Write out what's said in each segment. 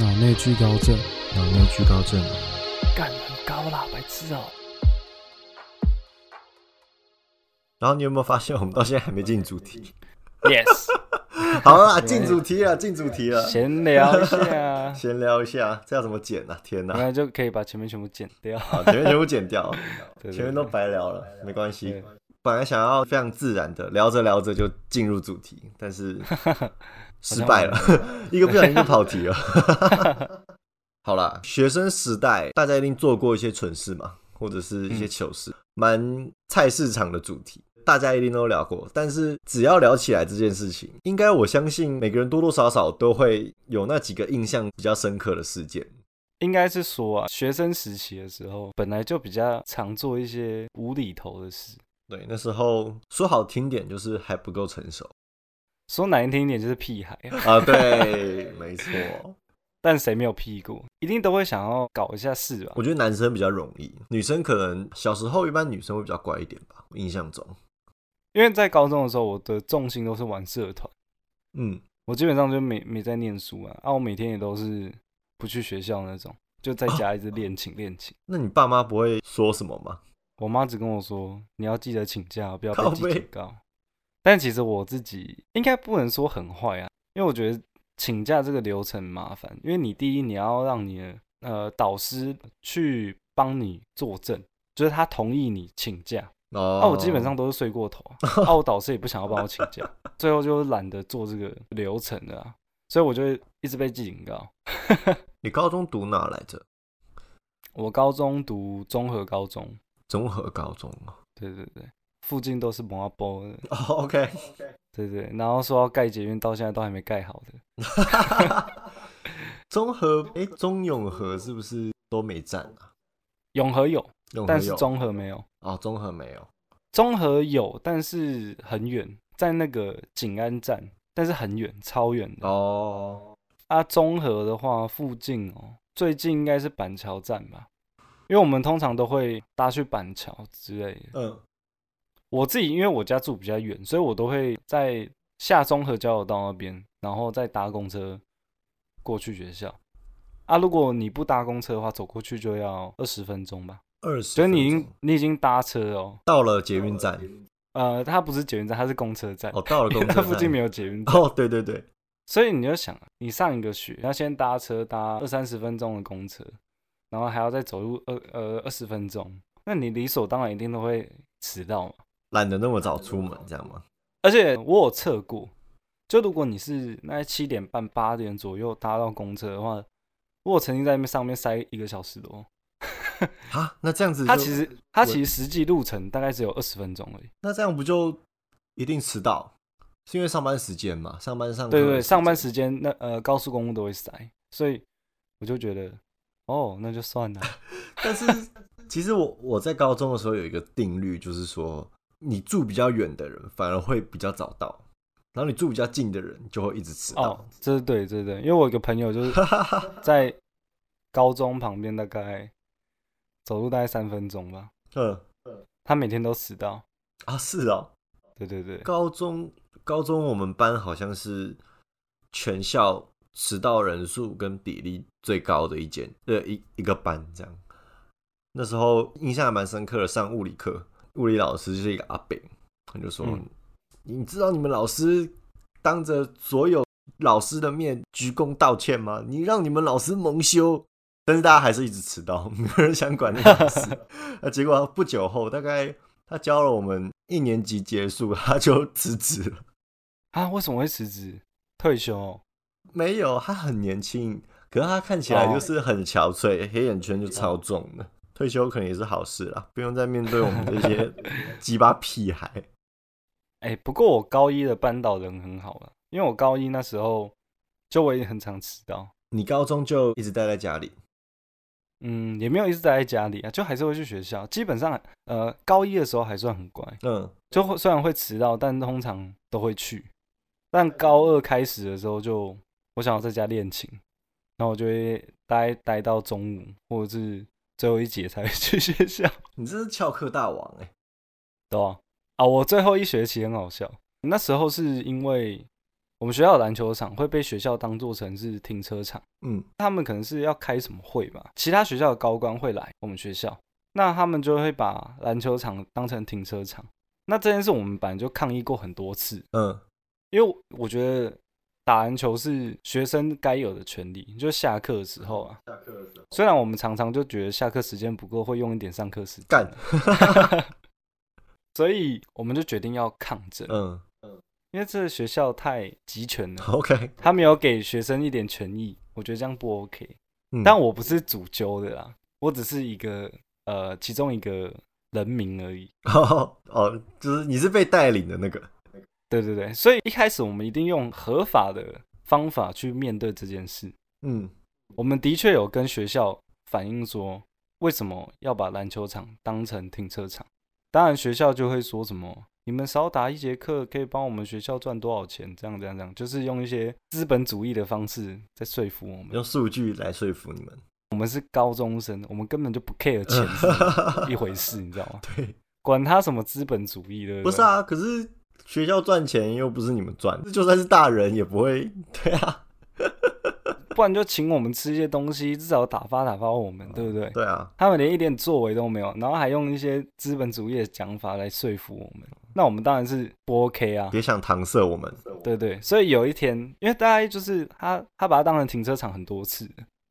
脑内聚高症，脑内聚高症，干很高啦，白痴哦、然后你有没有发现，我们到现在还没进主题？Yes，好了啦，进主题了，进主题了，闲聊一下，闲聊一下，这要怎么剪呢、啊？天哪、那就可以把前面全部剪掉。好，前面全部剪掉，前面都白聊了，没关系。本来想要非常自然的聊着聊着就进入主题，但是失败了，一个不小心就跑题了。好啦，学生时代大家一定做过一些蠢事嘛，或者是一些糗事，蛮菜市场的主题。大家一定都聊过，但是只要聊起来这件事情，应该我相信每个人多多少少都会有那几个印象比较深刻的事件。应该是说啊，学生时期的时候，本来就比较常做一些无厘头的事。对，那时候说好听点就是还不够成熟说难听一点就是屁孩啊，啊，对，没错。但谁没有屁过？一定都会想要搞一下事吧？我觉得男生比较容易，女生可能小时候一般女生会比较乖一点吧，我印象中。因为在高中的时候，我的重心都是玩社团，嗯，我基本上就没没在念书啊，啊，我每天也都是不去学校那种，就在家一直练琴练琴。那你爸妈不会说什么吗？我妈只跟我说，你要记得请假，不要被警告。但其实我自己应该不能说很坏啊，因为我觉得请假这个流程很麻烦，因为你第一你要让你的呃导师去帮你作证，就是他同意你请假。哦，啊，我基本上都是睡过头啊，啊，我导师也不想要帮我请假，最后就懒得做这个流程了啊，所以我就一直被记警告。你高中读哪来着？我高中读综合高中，综合高中啊。对对对，附近都是摩波的，哦，OK，对对，然后说要盖捷运，到现在都还没盖好的。综合哎，中永和是不是都没站啊？永和有，但是永和有中和没有。哦，综合没有。中和有，但是很远，在那个景安站，但是很远，超远的。哦，啊，中和的话，附近哦，最近应该是板桥站吧，因为我们通常都会搭去板桥之类的。嗯，我自己因为我家住比较远，所以我都会在下中和交流道那边，然后再搭公车过去学校。啊，如果你不搭公车的话，走过去就要二十分钟吧。二十。所以你已经你已经搭车哦，到了捷运站，呃，它不是捷运站，它是公车站。哦，到了公车它附近站。没有捷运站，哦，对对对，所以你就想，你上一个学要先搭车搭二三十分钟的公车，然后还要再走路二呃二十分钟，那你理所当然一定都会迟到嘛。懒得那么早出门，这样吗？而且我有测过，就如果你是那七点半八点左右搭到公车的话，我有曾经在那上面塞一个小时多。啊，那这样子就，它其实它其实实际路程大概只有二十分钟而已。那这样不就一定迟到？是因为上班时间嘛？上班上课对对，上班时间那呃高速公路都会塞，所以我就觉得哦，那就算了。但是其实我我在高中的时候有一个定律，就是说你住比较远的人反而会比较早到，然后你住比较近的人就会一直迟到。哦，这是对，这是对，因为我有个朋友就是 在高中旁边，大概走路大概三分钟吧，嗯。他每天都迟到。啊，是哦，对对对，高中高中我们班好像是全校迟到人数跟比例最高的一间呃一一个班这样。那时候印象还蛮深刻的，上物理课，物理老师就是一个阿北，他就说：“嗯你知道你们老师当着所有老师的面鞠躬道歉吗？你让你们老师蒙羞。”但是大家还是一直迟到，没有人想管那个老师。那结果不久后，大概他教了我们一年级结束，他就辞职了。啊，为什么会辞职？退休哦、没有，他很年轻，可是他看起来就是很憔悴，黑眼圈就超重的。退休可能也是好事啦，不用再面对我们这些 鸡巴屁孩。哎、不过我高一的班导人很好了，因为我高一那时候就我也很常迟到，你高中就一直待在家里，嗯，也没有一直待在家里啊，就还是会去学校。基本上，呃，高一的时候还算很乖，嗯，就会虽然会迟到，但通常都会去。但高二开始的时候就，我想要在家练琴，然后我就会待待到中午，或者是最后一节才会去学校，你这是翘课大王哎、对啊、啊？我最后一学期很好笑，那时候是因为我们学校的篮球场会被学校当做成是停车场。嗯，他们可能是要开什么会吧？其他学校的高官会来我们学校，那他们就会把篮球场当成停车场。那这件事我们本来就抗议过很多次，嗯，因为我觉得打篮球是学生该有的权利，就下课的时候啊。下课的时候。虽然我们常常就觉得下课时间不够，会用一点上课时间，干，所以我们就决定要抗争，嗯。嗯因为这个学校太集权了，，OK，他没有给学生一点权益，我觉得这样不 OK。嗯。但我不是主揪的啦，我只是一个呃其中一个人民而已。哦哦，就是你是被带领的那个，对对对，所以一开始我们一定用合法的方法去面对这件事。嗯我们的确有跟学校反映说，为什么要把篮球场当成停车场？当然，学校就会说什么，你们少打一节课可以帮我们学校赚多少钱？这样这样这样，就是用一些资本主义的方式在说服我们。用数据来说服你们，我们是高中生，我们根本就不 care 钱是 一回事，你知道吗？对，管他什么资本主义的，不是啊，可是学校赚钱又不是你们赚，就算是大人也不会，对啊，不然就请我们吃一些东西，至少打发打发我们，对不对？对啊，他们连一点作为都没有，然后还用一些资本主义的讲法来说服我们，那我们当然是不 OK 啊。别想搪塞我们，对对，所以有一天，因为大概就是他他把它当成停车场很多次，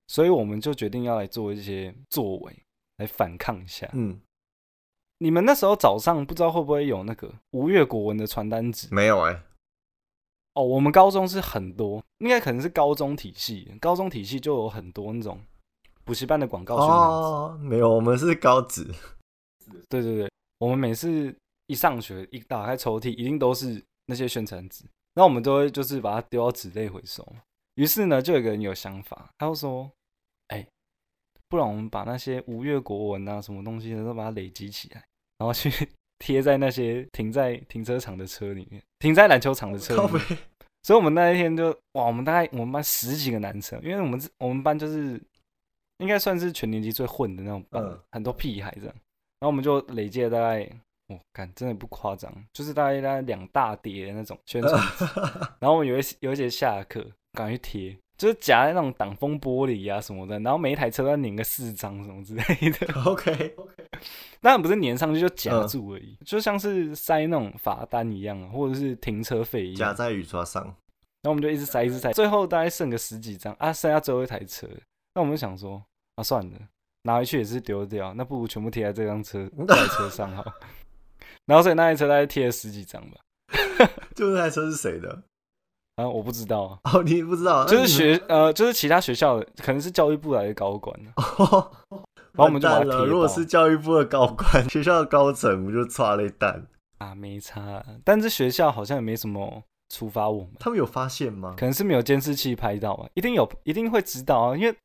所以我们就决定要来做一些作为来反抗一下。嗯，你们那时候早上不知道会不会有那个吴越国文的传单纸？没有哎、哦，我们高中是很多，应该可能是高中体系，高中体系就有很多那种补习班的广告宣传没有，我们是高职，对对对，我们每次一上学一打开抽屉，一定都是那些宣传纸，那我们都会就是把它丢到纸类回收。于是呢，就有个人有想法，他就说：“哎、不然我们把那些吴越国文啊什么东西的都把它累积起来，然后去 贴在那些停在停车场的车里面，停在篮球场的车里面。”所以我们那一天就哇，我们大概我们班十几个男生，因为我们是我们班就是应该算是全年级最混的那种班，嗯很多屁孩这样。然后我们就累积了大概，我、看真的不夸张，就是大概大概两大叠的那种宣传纸。然后我们有一有一节下课赶快去贴，就是夹在那种挡风玻璃啊什么的，然后每一台车都要粘个四张什么之类的。OK，当然不是粘上去就夹嗯住而已，就像是塞那种罚单一样啊，或者是停车费一样。夹在雨刷上，然后我们就一直塞，一直塞，最后大概剩个十几张啊，剩下最后一台车。那我们就想说，啊，算了，拿回去也是丢掉，那不如全部贴在这辆车 这台车上好。然后所以那台车大概贴了十几张吧，就那台车是谁的？然后我不知道啊，哦，你不知道，就是学呃，就是其他学校的，可能是教育部来的高管啊哦，然后我们就把它完蛋了。如果是教育部的高管，学校的高层，不就抓了一蛋？啊，没差啊。但是学校好像也没什么处罚我们，他们有发现吗？可能是没有监视器拍到啊，一定有，一定会知道啊，因为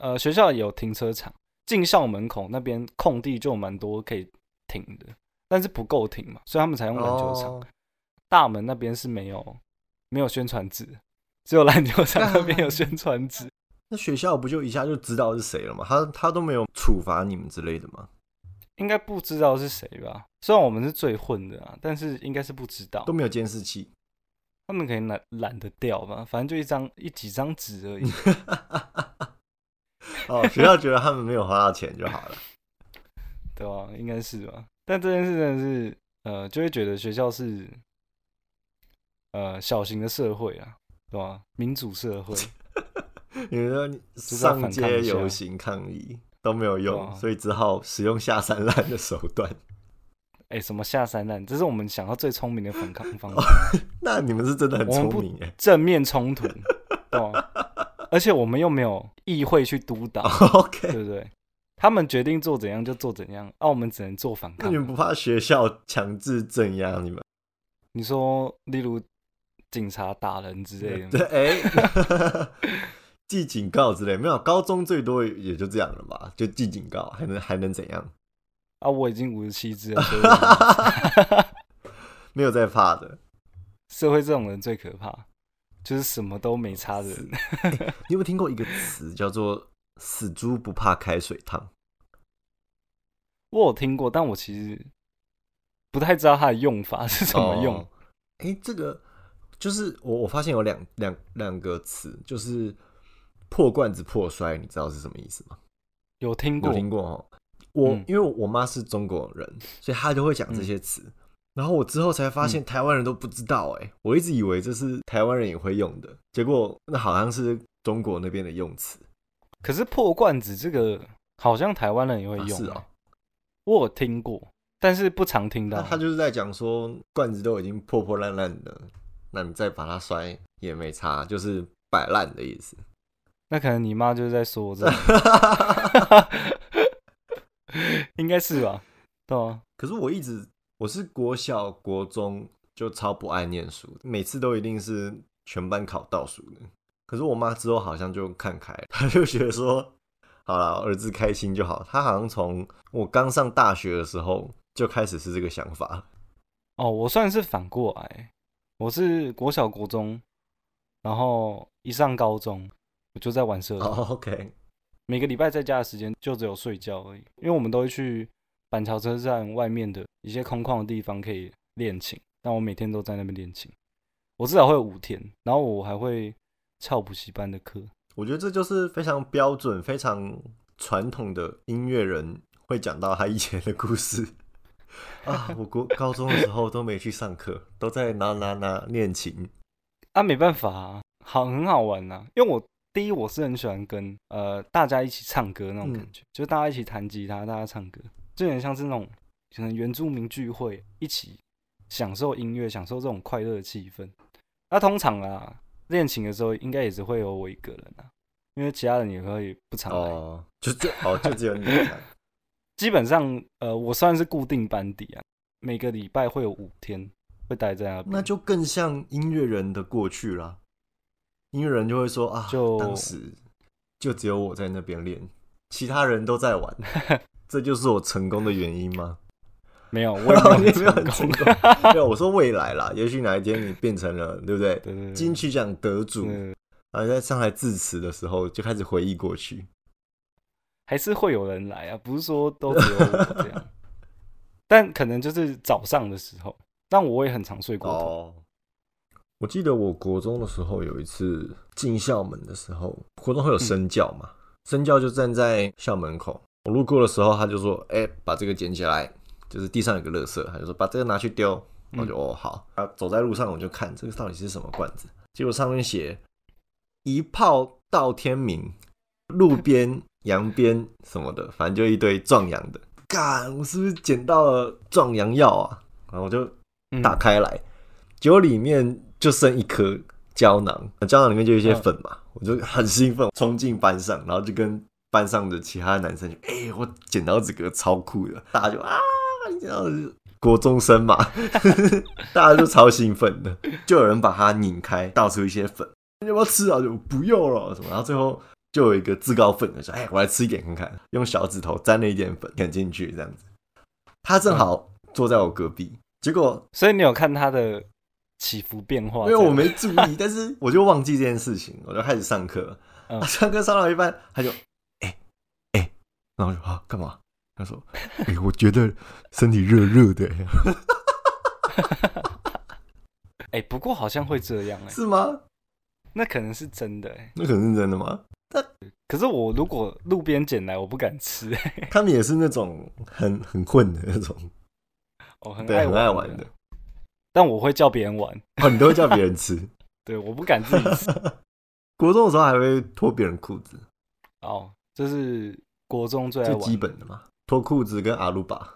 呃学校有停车场，进校门口那边空地就有蛮多可以停的，但是不够停嘛，所以他们才用篮球场。哦大门那边是没有没有宣传纸，只有篮球场那边有 宣传纸。那学校不就一下就知道是谁了吗？他他都没有处罚你们之类的吗？应该不知道是谁吧？虽然我们是最混的啊，但是应该是不知道都。没有监视器。他们可能懒懒得掉吧，反正就一张一几张纸而已。哦，学校觉得他们没有花到钱就好了。对吧、应该是吧。但这件事真的是，呃，就会觉得学校是，呃，小型的社会啊，对吧、民主社会，你说 上街游行抗议都没有用，啊所以只好使用下三滥的手段。哎、什么下三滥，这是我们想到最聪明的反抗方法，那你们是真的很聪明哎。正面冲突，对吧、而且我们又没有议会去督导，对 OK，不对？他们决定做怎样就做怎样，啊，我们只能做反抗那你。们不怕学校强制镇压你们？你说，例如警察打人之类的 哎，记警告之类没有，高中最多也就这样了吧，就记警告，还能还能怎样？啊，我已经五十七只了，没有在怕的。社会这种人最可怕，就是什么都没差的人。你有没有听过一个词叫做“死猪不怕开水烫我有听过，但我其实不太知道它的用法是”？怎么用。哦？哎、这个就是我我发现有两两两个词，就是破罐子破摔，你知道是什么意思吗？有听过，有听过哦。我、嗯因为我妈是中国人，所以她就会讲这些词。然后我之后才发现台湾人都不知道、哎、我一直以为这是台湾人也会用的，结果那好像是中国那边的用词。可是破罐子这个好像台湾人也会用、欸啊是哦，我有听过，但是不常听到。那他就是在讲说罐子都已经破破烂烂的，那你再把它摔也没差，就是摆烂的意思。那可能你妈就是在说我这，应该是吧？对啊，可是我一直我是国小国中就超不爱念书，每次都一定是全班考倒数的。可是我妈之后好像就看开了，她就觉得说，好了，儿子开心就好。她好像从我刚上大学的时候就开始是这个想法。哦，我算是反过来，我是国小国中，然后一上高中我就在玩社，OK，每个礼拜在家的时间就只有睡觉而已，因为我们都会去板桥车站外面的一些空旷的地方可以练琴，但我每天都在那边练琴，我至少会有五天，然后我还会翘补习班的课。我觉得这就是非常标准、非常传统的音乐人会讲到他以前的故事 啊。我国高中的时候都没去上课，都在拿拿拿练琴。啊，没办法啊，好很好玩呐、因为我第一我是很喜欢跟呃大家一起唱歌那种感觉，就大家一起弹吉他，大家唱歌，就有点像是那种可能原住民聚会，一起享受音乐，享受这种快乐的气氛。那、通常啊，练琴的时候应该也是会有我一个人啊，因为其他人也会不常来。哦，就就哦，就只有你在。基本上呃，我算是固定班底啊，每个礼拜会有五天会待在那边。那就更像音乐人的过去啦。音乐人就会说啊，就当时就只有我在那边练，其他人都在玩，这就是我成功的原因吗？没有，我也 你没有很成成功。功。没有，我说未来啦，也许哪一天你变成了，对不对？对对对，金曲奖得主，啊在上台致辞的时候就开始回忆过去。还是会有人来啊，不是说都只有我这样。但可能就是早上的时候，但我也很常睡过头。哦，我记得我国中的时候有一次进校门的时候，国中会有身教嘛，身教就站在校门口。我路过的时候，他就说：“哎、把这个捡起来，就是地上有个垃圾。”他就说：“把这个拿去丢。”嗯我就、哦好。啊，走在路上我就看这个到底是什么罐子，结果上面写“一炮到天明”，路边、洋边什么的，反正就一堆壮阳的。干，我是不是捡到了壮阳药啊？然后我就嗯打开来，结果里面就剩一颗胶囊，胶囊里面就有一些粉嘛，我就很兴奋，冲进班上，然后就跟班上的其他男生就，哎、我捡到这个超酷的，大家就啊，你捡到的是国中生嘛，大家就超兴奋的，就有人把它拧开，倒出一些粉，你要不要吃啊？就不用了什么，然后最后。就有一个自告奋勇说：“哎，我来吃一点看看。”用小指头沾了一点粉啃进去，这样子。他正好坐在我隔壁，结果所以你有看他的起伏变化？因为我没注意，但是我就忘记这件事情，我就开始上课。嗯上课上到一半，他就哎哎、然后我就啊干嘛？他说：“哎、我觉得身体热热的、哎、不过好像会这样哎、是吗？那可能是真的哎、那可能是真的吗？可是我如果路边捡来，我不敢吃哎、他们也是那种很很混的那种，对，很爱玩的。但我会叫别人玩，哦，你都会叫别人吃。对，我不敢自己吃。国中的时候还会脱别人裤子，哦，这是国中最最基本的嘛，脱裤子跟阿鲁巴。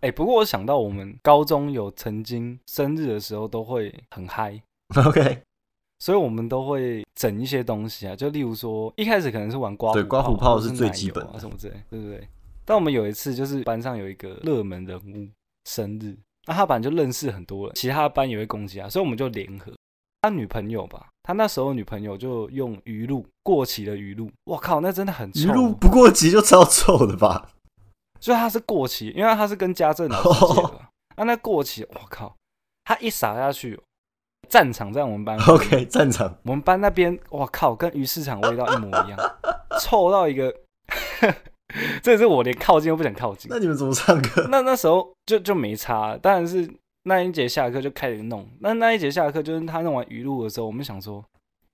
哎、不过我想到我们高中有曾经生日的时候都会很嗨，OK，所以我们都会整一些东西啊，就例如说一开始可能是玩刮胡对刮胡泡是最基本的啊什么之类，对不对？但我们有一次就是班上有一个热门人物生日，那他本来就认识很多人，其他班也会攻击他，所以我们就联合他女朋友吧，他那时候女朋友就用鱼露过期的鱼露，我靠，那真的很鱼臭，露不过期就超臭的吧？所以他是过期，因为他是跟家政老师借的，啊，那过期，我靠，他一撒下去，战场在我们班 OK，战场我们班那边，哇靠，跟鱼市场味道一模一样，臭到一个，这是我连靠近都不想靠近。那你们怎么上课？那那时候就就没差，当然是那一节下课就开始弄。那那一节下课就是他弄完鱼露的时候，我们想说，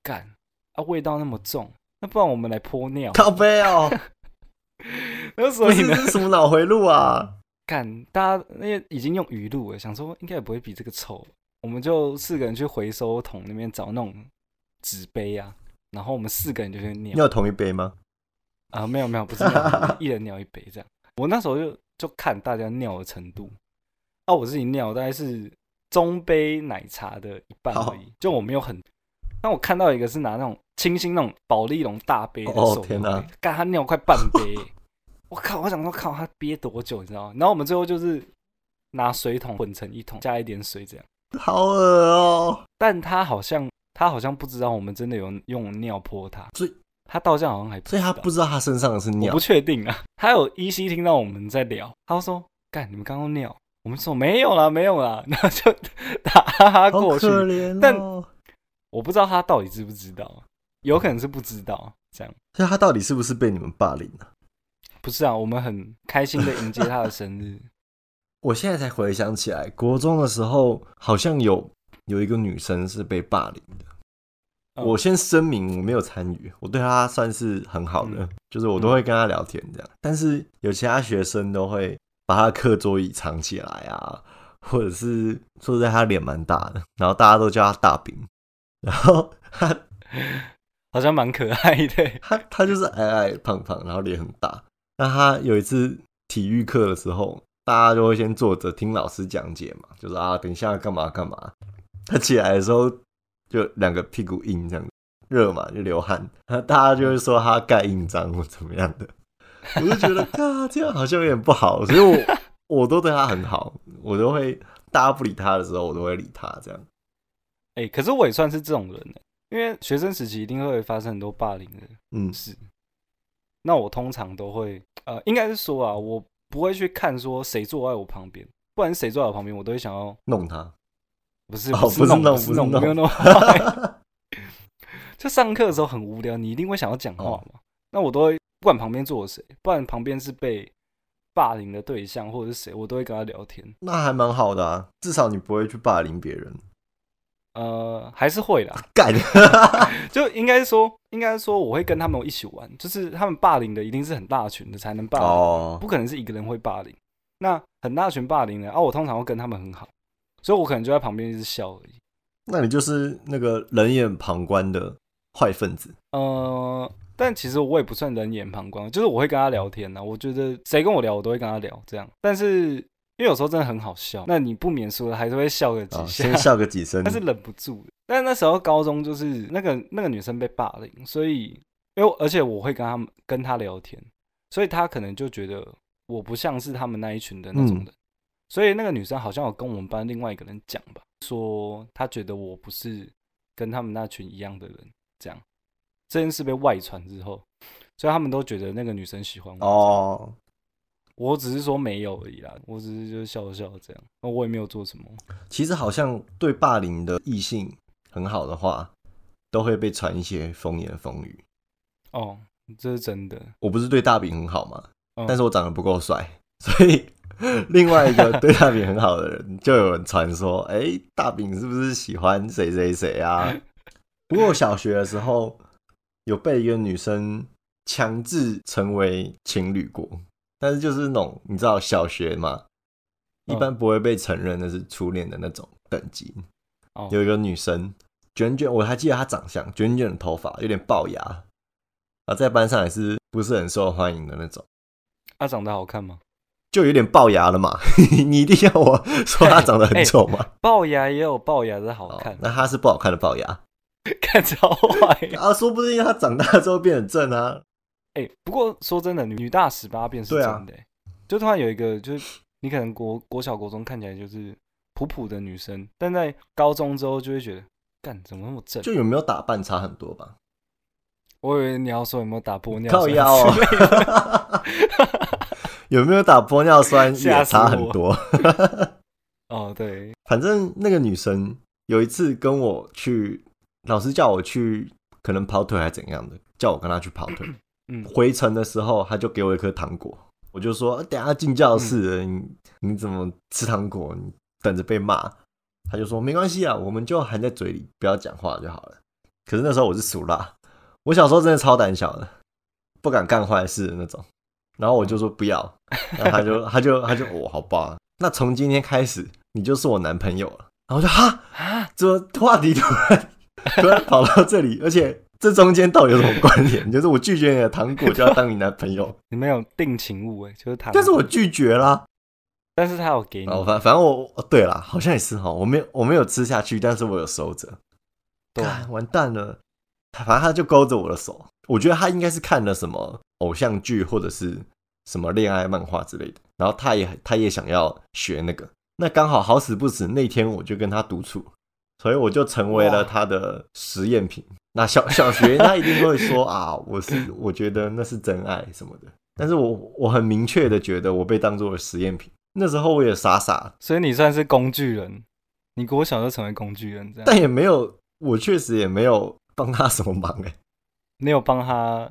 干啊，味道那么重，那不然我们来泼尿。靠背哦，那所以呢，什么脑回路啊？干大家那些已经用鱼露了，想说应该也不会比这个臭。我们就四个人去回收桶那边找那种纸杯啊，然后我们四个人就去尿。你有同一杯吗？啊，没有没有，不是尿，一人尿一杯这样。我那时候就就看大家尿的程度，啊，我自己尿大概是中杯奶茶的一半而已，就我没有很。但我看到一个是拿那种清新那种宝丽龙大杯的手天哪，干他尿快半杯，我靠！我想说靠，他憋多久你知道吗？然后我们最后就是拿水桶混成一桶，加一点水这样。好恶哦！但他好像他好像不知道我们真的有用尿泼他，所以他到现在好像还所以他不知道他身上的是尿，我不确定啊。他有依稀听到我们在聊，他说：“干，你们刚刚尿。”我们说：“没有啦，没有啦。”然后就 打哈哈过去。但我不知道他到底知不知道，有可能是不知道这样。所以他到底是不是被你们霸凌了？不是啊，我们很开心的迎接他的生日。我现在才回想起来，国中的时候好像有有一个女生是被霸凌的。我先声明我没有参与，我对她算是很好的，就是我都会跟她聊天这样。但是有其他学生都会把她的课桌椅藏起来啊，或者是坐在她脸蛮大的，然后大家都叫她大饼。然后她 好像蛮可爱的，她她就是矮矮胖胖，然后脸很大。那她有一次体育课的时候。大家就会先坐着听老师讲解嘛，就是啊，等一下干嘛干嘛。他起来的时候就两个屁股硬这样，热嘛就流汗，大家就会说他盖印章或怎么样的。我就觉得 啊，这样好像有点不好，所以我 我都对他很好，我都会大家不理他的时候，我都会理他这样。哎，可是我也算是这种人呢，因为学生时期一定会发生很多霸凌的嗯是。那我通常都会呃，应该是说啊，我。不会去看说谁坐在我旁边，不然谁坐在我旁边，我都会想要弄他。不是不是弄不是弄没有弄。就 上课的时候很无聊，你一定会想要讲话嘛。那我都会不管旁边坐谁，不然旁边是被霸凌的对象或者是谁，我都会跟他聊天。那还蛮好的啊，至少你不会去霸凌别人。呃，还是会的，干，就应该说，应该说，我会跟他们一起玩，就是他们霸凌的一定是很大群的才能霸凌，不可能是一个人会霸凌。那很大群霸凌的，啊，我通常会跟他们很好，所以我可能就在旁边一直笑而已。那你就是那个冷眼旁观的坏分子。呃，但其实我也不算冷眼旁观，就是我会跟他聊天呢。我觉得谁跟我聊，我都会跟他聊，这样。但是。因为有时候真的很好笑，那你不免说还是会笑个几下，先笑个几声，但是忍不住。但那时候高中就是那个那个女生被霸凌，所以因为而且我会跟他们跟她聊天，所以她可能就觉得我不像是他们那一群的那种人，所以那个女生好像有跟我们班另外一个人讲吧，说她觉得我不是跟他们那群一样的人，这样这件事被外传之后，所以他们都觉得那个女生喜欢我。哦。我只是说没有而已啦，我只是就是笑笑这样，我也没有做什么。其实好像对霸凌的异性很好的话，都会被传一些风言风语。哦，这是真的。我不是对大饼很好吗？但是我长得不够帅，所以 另外一个对大饼很好的人，就有人传说：哎，大饼是不是喜欢谁谁谁啊？不过小学的时候有被一个女生强制成为情侣过。但是就是那种你知道小学嘛，一般不会被承认那是初恋的那种等级。有一个女生卷卷，我还记得她长相卷卷的头发，有点龅牙，啊，在班上也是不是很受欢迎的那种。她长得好看吗？就有点龅牙了嘛，你一定要我说她长得很丑吗？龅牙也有龅牙的好看，那她是不好看的龅牙，看超坏啊！说不定她长大之后变很正啊。哎，不过说真的，女大十八变是真的。就突然有一个，就是你可能国国小国中看起来就是普普的女生，但在高中之后就会觉得，干怎么那么正？就有没有打扮差很多吧？我以为你要说有没有打玻尿靠腰哦，有没有打玻尿酸 也差很多。哦，对，反正那个女生有一次跟我去，老师叫我去，可能跑腿还是怎样的，叫我跟她去跑腿。嗯，回程的时候他就给我一颗糖果，我就说等下进教室，你你怎么吃糖果？你等着被骂。他就说没关系啊，我们就含在嘴里，不要讲话就好了。可是那时候我是属辣，我小时候真的超胆小的，不敢干坏事的那种。然后我就说不要，然后他就 他就他就哦，好吧，那从今天开始你就是我男朋友了。然后就哈啊，怎么话题突然突然跑到这里，而且这中间到底有什么关联？就是我拒绝你的糖果就要当你男朋友？你没有定情物哎，就是糖，但是我拒绝啦。但是他有给你，哦反反正我对啦，好像也是哈，我没有我没有吃下去，但是我有收着。对，完蛋了，反正他就勾着我的手，我觉得他应该是看了什么偶像剧或者是什么恋爱漫画之类的，然后他也他也想要学那个。那刚好好死不死，那天我就跟他独处，所以我就成为了他的实验品。那小小学他一定会说啊，我是我觉得那是真爱什么的，但是我我很明确的觉得我被当做了实验品。那时候我也傻傻，所以你算是工具人，你给我小就成为工具人这样，但也没有，我确实也没有帮他什么忙哎，没有帮他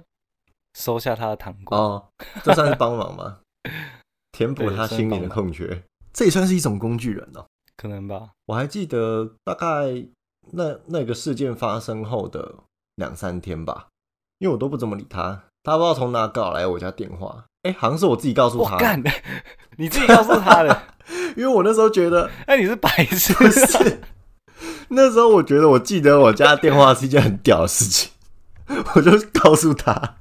收下他的糖果哦，这算是帮忙吗？填补他心里的空缺。这也算是一种工具人哦，可能吧。我还记得大概那那个事件发生后的两三天吧，因为我都不怎么理他，他不知道从哪搞来我家电话，哎，好像是我自己告诉他。干的，你自己告诉他的，因为我那时候觉得，哎，你是白痴。是，那时候我觉得我记得我家电话是一件很屌的事情，我就告诉他，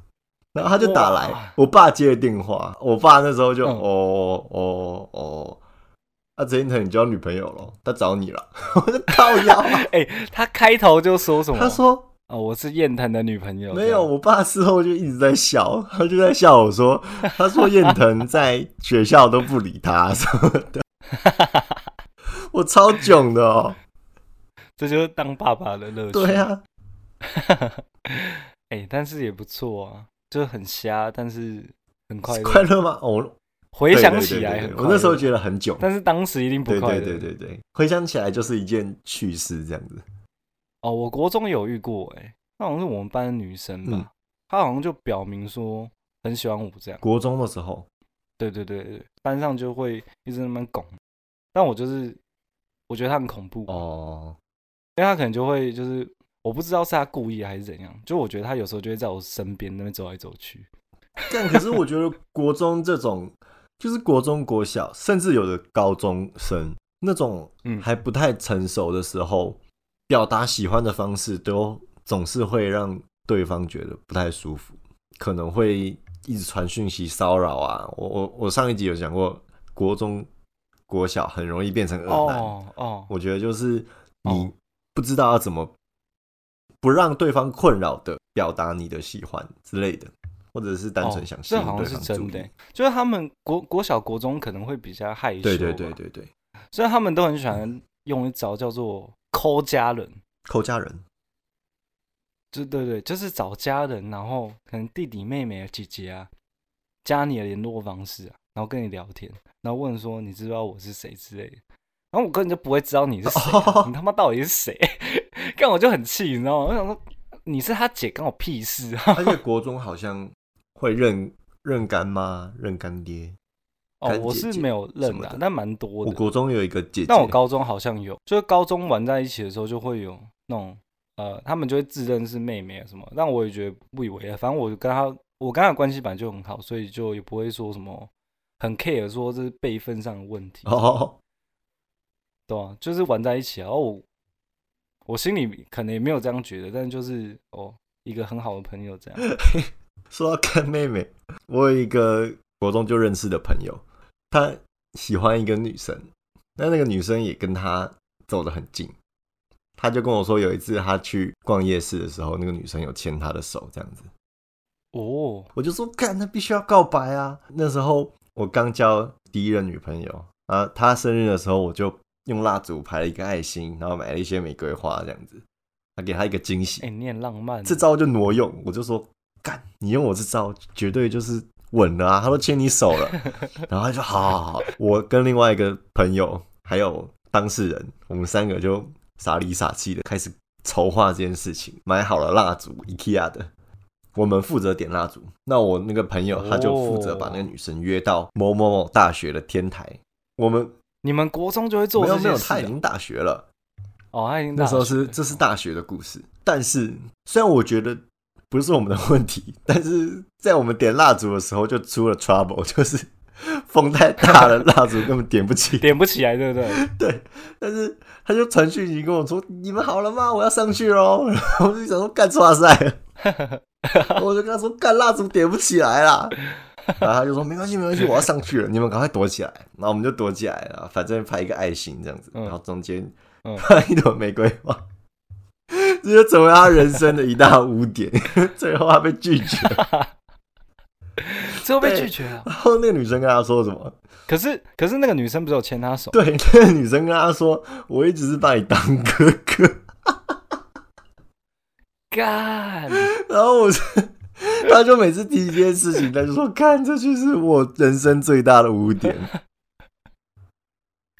然后他就打来，我爸接了电话，我爸那时候就哦哦哦。啊，陈彦腾，你交女朋友了？他找你了？我就靠腰。哎，他开头就说什么？他说：“哦，我是燕腾的女朋友。”没有，我爸事后就一直在笑，他就在笑我说：“他说燕腾在学校都不理他什么的。”我超囧的哦，这就是当爸爸的乐趣。对啊，哎，但是也不错啊，就很瞎，但是很快乐。快乐吗？哦。回想起来，我那时候觉得很久，但是当时一定不快乐。对对对对，回想起来就是一件趣事，这样子。哦，我国中有遇过，哎，那好像是我们班的女生吧，她好像就表明说很喜欢我这样。国中的时候，对对对对，班上就会一直那么拱，但我就是我觉得她很恐怖哦，因为她可能就会就是我不知道是她故意还是怎样，就我觉得她有时候就会在我身边那边走来走去。但可是我觉得国中这种。就是国中、国小，甚至有的高中生那种还不太成熟的时候，表达喜欢的方式都总是会让对方觉得不太舒服，可能会一直传讯息骚扰啊。我我我上一集有讲过，国中、国小很容易变成恶男。哦，我觉得就是你不知道要怎么不让对方困扰的表达你的喜欢之类的。或者是单纯想吸引对方注意，就是他们国国小国中可能会比较害羞，对对对对对，所以他们都很喜欢用一招叫做抠家人，抠家人，就对对，就是找家人，然后可能弟弟妹妹、姐姐啊，加你的联络方式啊，然后跟你聊天，然后问说你知道我是谁之类的，然后我根本就不会知道你是谁，你他妈到底是谁？干我就很气，你知道吗？我想说你是他姐，关我屁事啊！而且国中好像。会认认干妈、认干爹哦，我是没有认的，但蛮多的。我国中有一个姐姐，但我高中好像有，就是高中玩在一起的时候就会有那种呃，他们就会自认是妹妹啊什么，但我也觉得不以为然。反正我跟他，我跟他关系本来就很好，所以就也不会说什么很 care 说这是辈分上的问题哦，对啊，就是玩在一起啊。哦，我心里可能也没有这样觉得，但就是哦，一个很好的朋友这样。说到干妹妹，我有一个国中就认识的朋友，他喜欢一个女生，那那个女生也跟他走得很近，他就跟我说，有一次他去逛夜市的时候，那个女生有牵他的手，这样子。哦，我就说，干，那必须要告白啊！那时候我刚交第一任女朋友啊，她生日的时候，我就用蜡烛排了一个爱心，然后买了一些玫瑰花，这样子，还给她一个惊喜。哎，你很浪漫，这招就挪用，我就说。干，你用我这招，绝对就是稳了啊！他都牵你手了，然后他说：“好好好，我跟另外一个朋友还有当事人，我们三个就傻里傻气的开始筹划这件事情，买好了蜡烛，IKEA 的，我们负责点蜡烛。那我那个朋友他就负责把那个女生约到某某某大学的天台。我们你们国中就会做没有没有，这些事啊、他已经大学了。哦，他已经那时候是这是大学的故事，但是虽然我觉得不是我们的问题，但是在我们点蜡烛的时候就出了 trouble，就是风太大了，蜡烛根本点不起。点不起来，对不对？对，但是他就传讯息跟我说：“你们好了吗？我要上去喽。”然后我就想说干错赛了，我就跟他说干蜡烛点不起来啦。然后他就说没关系没关系，我要上去了，你们赶快躲起来。然后我们就躲起来了，反正拍一个爱心这样子，嗯然后中间嗯放一朵玫瑰花，这就成为他人生的一大污点。最后他被拒绝，最后被拒绝了。然后那个女生跟他说什么？可是可是那个女生不是有牵他手？对，那个女生跟他说：“我一直是把你当哥哥。”干，然后我就，他就每次提一件事情，他就说：“看，这就是我人生最大的污点。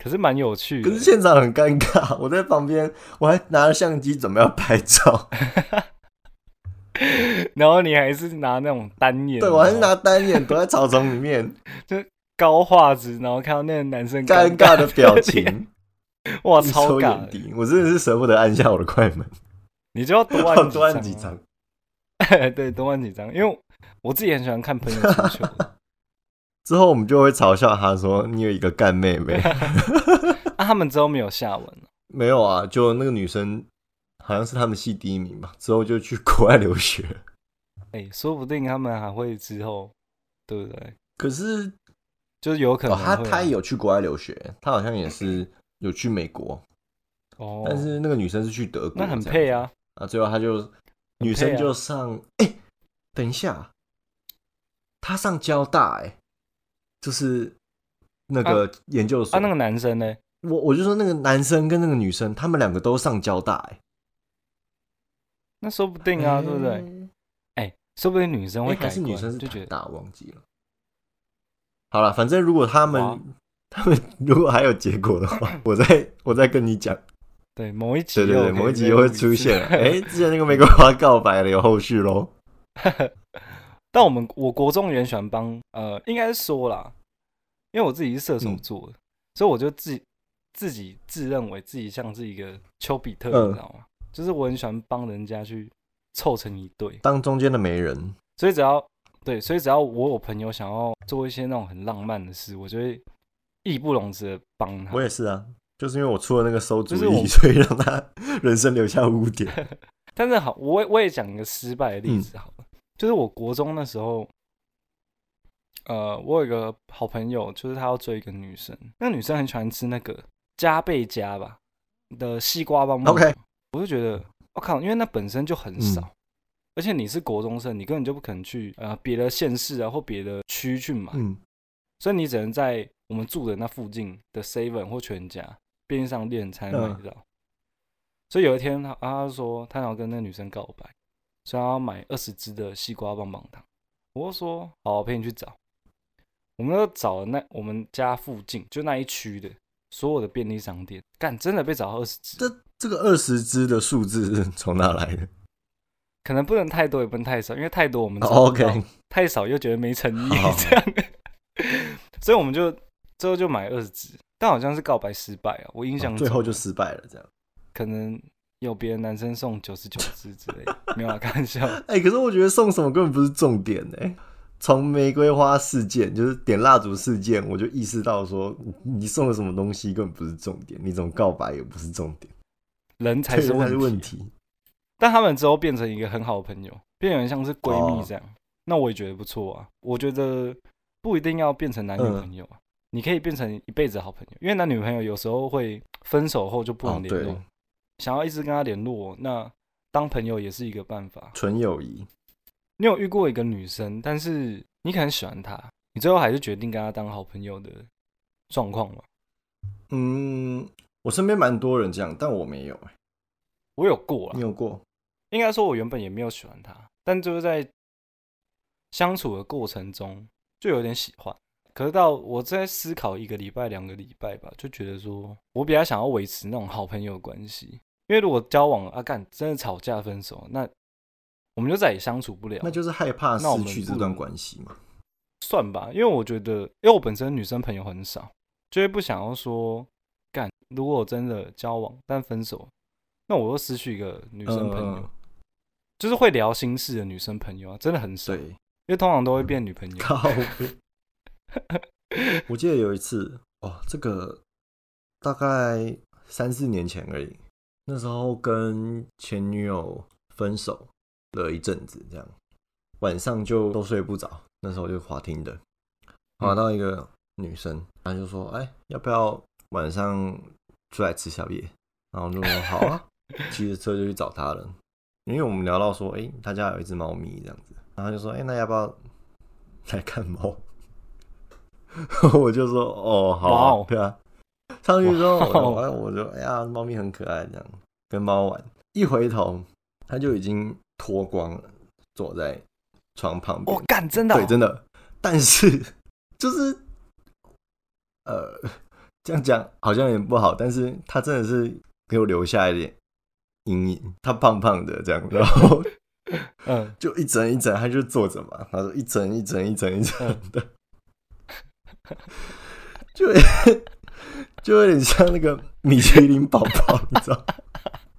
可是蛮有”趣的。可是现场很尴尬，我在旁边，我还拿着相机准备要拍照，然后你还是拿那种单眼，对我还是拿单眼躲在草丛里面，就高画质，然后看到那个男生尴尬的表，情，哇，超尬我真的是舍不得按下我的快门，你就要多要按多按几几张。对，多按几张，因为我自己很喜欢看朋友足球的之后我们就会嘲笑他说：“你有一个干妹妹。啊，他们之后没有下文了。”没有啊，就那个女生好像是他们系第一名吧，之后就去国外留学。哎、说不定他们还会之后，对不对？可是就是有可哦，他能会他也有去国外留学，他好像也是有去美国，哦，但是那个女生是去德国，那很配啊。啊。最后他就女生就上，哎、等一下，他上交大、哎，就是那个研究所。啊，那个男生呢？我我就说那个男生跟那个女生，他们两个都上交大、哎，那说不定啊，对不对？哎、说不定女生会还是女生是就觉得台大，忘记了。好了，反正如果他哇们 他们如果还有结果的话，我再我再跟你讲。对某一集对对对，某一集又会出现。哎、之前那个玫瑰花告白了，有后续喽。但我们我国中也很喜欢帮呃，应该是说啦，因为我自己是射手嗯座的，所以我就自己自己自认为自己像是一个丘比特，嗯你知道吗？就是我很喜欢帮人家去凑成一对，当中间的媒人，所以只要对，所以只要我有朋友想要做一些那种很浪漫的事，我就会义不容辞的帮他我。也是啊，就是因为我出了那个馊主意，所以让他人生留下污点。但是好，我我也讲一个失败的例嗯子好了，就是我国中那时候，呃，我有一个好朋友，就是他要追一个女生，那个女生很喜欢吃那个加倍加吧的西瓜棒棒 OK 我就觉得我靠，因为那本身就很少。嗯而且你是国中生，你根本就不可能去呃别的县市啊或别的区去买，嗯，所以你只能在我们住的那附近的 Seven 或全家便利商店才能买嗯到。所以有一天他，他就说他想要跟那个女生告白，所以他要买二十支的西瓜棒棒糖。我就说好，我陪你去找。我们就找了那我们家附近就那一区的所有的便利商店，干真的被找到二十支，这这个二十支的数字是从哪来的、可能不能太多，也不能太少，因为太多我们？OK，太少又觉得没诚意这样，所以我们就最后就买二十支，但好像是告白失败啊，我印象中最后就失败了，这样。可能有别的男生送九十九支之类的，没有啊，开玩笑。哎、可是我觉得送什么根本不是重点呢、从玫瑰花事件，就是点蜡烛事件，我就意识到说，你你送了什么东西根本不是重点，你怎么告白也不是重点，人才是问问题。题。但他们之后变成一个很好的朋友，变成像是闺蜜哦这样，那我也觉得不错啊。我觉得不一定要变成男女嗯朋友啊，你可以变成一辈子好朋友，因为男女朋友有时候会分手后就不能哦，联络，对，想要一直跟他联络，那当朋友也是一个办法。纯友谊。你有遇过一个女生，但是你可能喜欢她，你最后还是决定跟她当好朋友的状况吗？嗯，我身边蛮多人这样，但我没有、欸。我有过啊，你有过？应该说我原本也没有喜欢她，但就是在相处的过程中就有点喜欢。可是到我在思考一个礼拜、两个礼拜吧，就觉得说我比较想要维持那种好朋友关系，因为如果交往啊干真的吵架分手，那我们就再也相处不了。那就是害怕失去这段关系嘛。算吧，因为我觉得，因为我本身女生朋友很少，就会不想要说干。如果我真的交往但分手，那我又失去一个女生朋友，嗯就是会聊心事的女生朋友啊，真的很少，因，为通常都会变女朋友。我记得有一次，哦，这个大概三四年前而已。那时候跟前女友分手了一阵子，这样晚上就都睡不着。那时候就滑听的，滑到一个女生，她就说：“哎，要不要晚上出来吃宵夜？”然后我就说：“好啊。”骑着车就去找她了，因为我们聊到说：“哎，他家有一只猫咪这样子。”然后就说：“哎，那要不要来看猫？” 我就说：“哦，好对啊。”上去之后，我就哎，我就哎呀，猫咪很可爱，这样跟猫玩。一回头，它就已经脱光了，坐在床旁边我。干，真的哦、对，真的。但是就是呃，这样讲好像有点不好，但是它真的是给我留下一点阴影。它胖胖的这样，然后嗯，就一整一整，它就坐着嘛，他说一整一整一整一整的，就 就有点像那个米其林宝宝，你知道？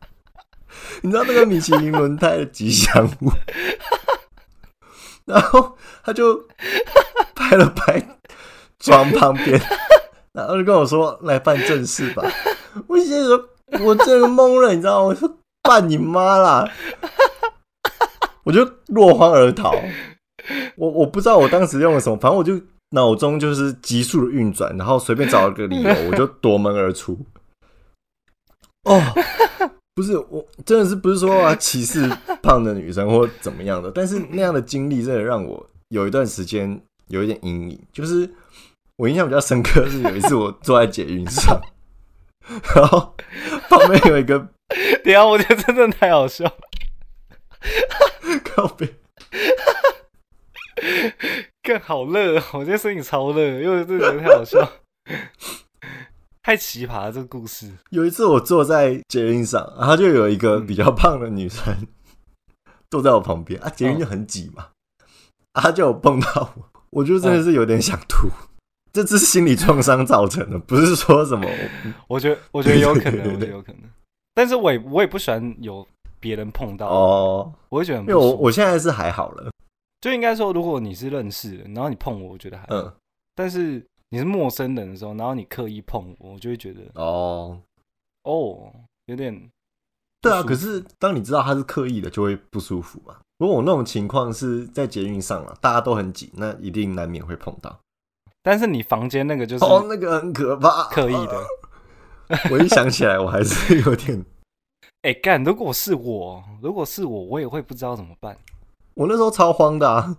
你知道那个米其林轮胎的吉祥物，然后他就拍了拍床旁边，然后就跟我说：“来办正事吧。”我心说：“我真的懵了，你知道吗？我说办你妈啦！”我就落荒而逃。我我不知道我当时用了什么，反正我就脑中就是急速的运转，然后随便找了个理由，我就夺门而出。哦，不是我真的是不是说要歧视胖的女生或怎么样的，但是那样的经历真的让我有一段时间有一点阴影，就是我印象比较深刻是有一次我坐在捷运上，然后旁边有一个等一下我觉得真的太好笑了。靠背。更好热，我觉得声音超热，因为这个人太好笑，太奇葩了这个故事。有一次我坐在捷运上，然后就有一个比较胖的女生坐在我旁边啊，捷运就很挤嘛，啊，她就有碰到我，我就真的是有点想吐。这只是心理创伤造成的，不是说什么 我觉得，我觉得有可能，对对对我觉得有可能。但是我也我也不喜欢有别人碰到，哦，我会觉得很因为我我现在是还好了，就应该说，如果你是认识的，然后你碰我，我觉得还好。嗯，但是你是陌生人的时候，然后你刻意碰我，我就会觉得哦，哦，有点对啊，可是当你知道他是刻意的，就会不舒服嘛。如果我那种情况是在捷运上啊，大家都很挤，那一定难免会碰到。但是你房间那个就是哦，那个很可怕，刻意的。我一想起来，我还是有点。哎干、如果是我，如果是我，我也会不知道怎么办。我那时候超慌的啊，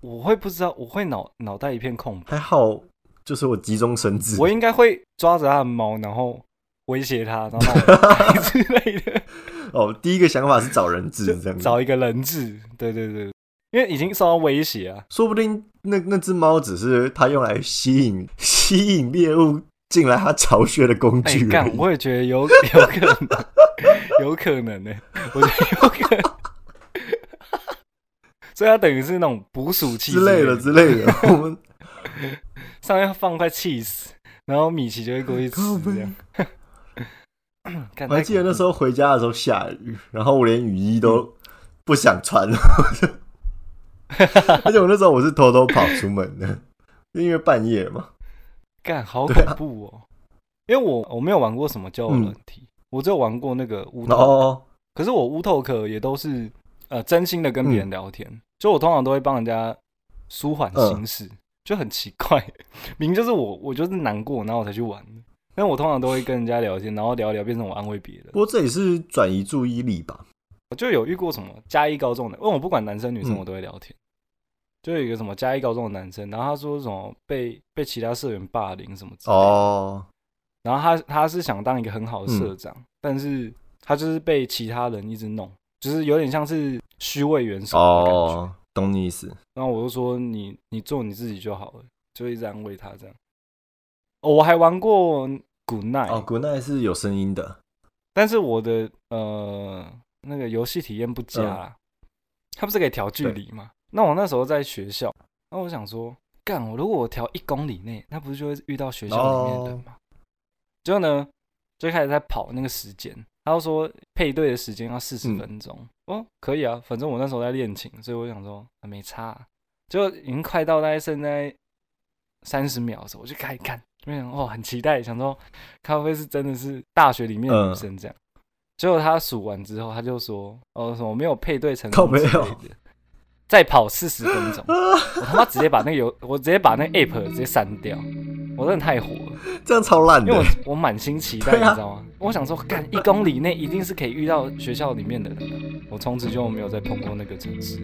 我会不知道，我会脑脑袋一片空白。还好，就是我急中生智。我应该会抓着他的猫，然后威胁他，然后之类的，哦，第一个想法是找人质这样，找一个人质。对对对，因为已经受到威胁啊。说不定那那只猫只是它用来吸引 吸引猎物进来它巢穴的工哎具。我也觉得有有可能，有可能呢、我觉得有可能。所以它等于是那种捕鼠器之类的之类的，我们上面放块 cheese，然后米奇就会过去吃。我还记得那时候，回家的时候下雨，然后我连雨衣都不想穿。了，而且我那时候我是偷偷跑出门的，因为半夜嘛。干好恐怖哦！因为我我没有玩过什么交友软体，我只有玩过那个乌头。哦，可是我乌透克也都是呃真心的跟别人聊天，就我通常都会帮人家舒缓心事，就很奇怪，明明就是我我就是难过，然后我才去玩的。但我通常都会跟人家聊天，然后聊一聊变成我安慰别人不。过这也是转移注意力吧。我就有遇过什么嘉义高中的，因为我不管男生女生嗯我都会聊天。就有一个什么嘉义高中的男生，然后他说什么被被其他社员霸凌什么之类的，哦，然后他他是想当一个很好的嗯社长，但是他就是被其他人一直弄，就是有点像是虚位元首的感觉。哦，懂你意思。然后我就说你你做你自己就好了，就一直安慰他这样。哦，我还玩过 Good Night，、哦，古奈是有声音的。但是我的呃那个游戏体验不佳啦。它不是可以调距离吗？那我那时候在学校，那我想说，干我如果我调一公里内，那不是就会遇到学校里面的人吗？结果呢，就开始在跑那个时间，他就说配对的时间要四十分钟。哦，可以啊，反正我那时候在练琴，所以我想说没差。就已经快到大概剩在三十秒的时候，我就开始看，就想哦，很期待，想说咖啡是真的是大学里面的女生这样。结果他数完之后，他就说 哦，什么没有配对成功之类的。再跑四十分钟，我他妈直接把那个游，我直接把那个 app 直接删掉，我真的太火了，这样超烂的，因为我我满心期待，你知道吗？我想说，干一公里内一定是可以遇到学校里面的人的，我从此就没有再碰过那个城市。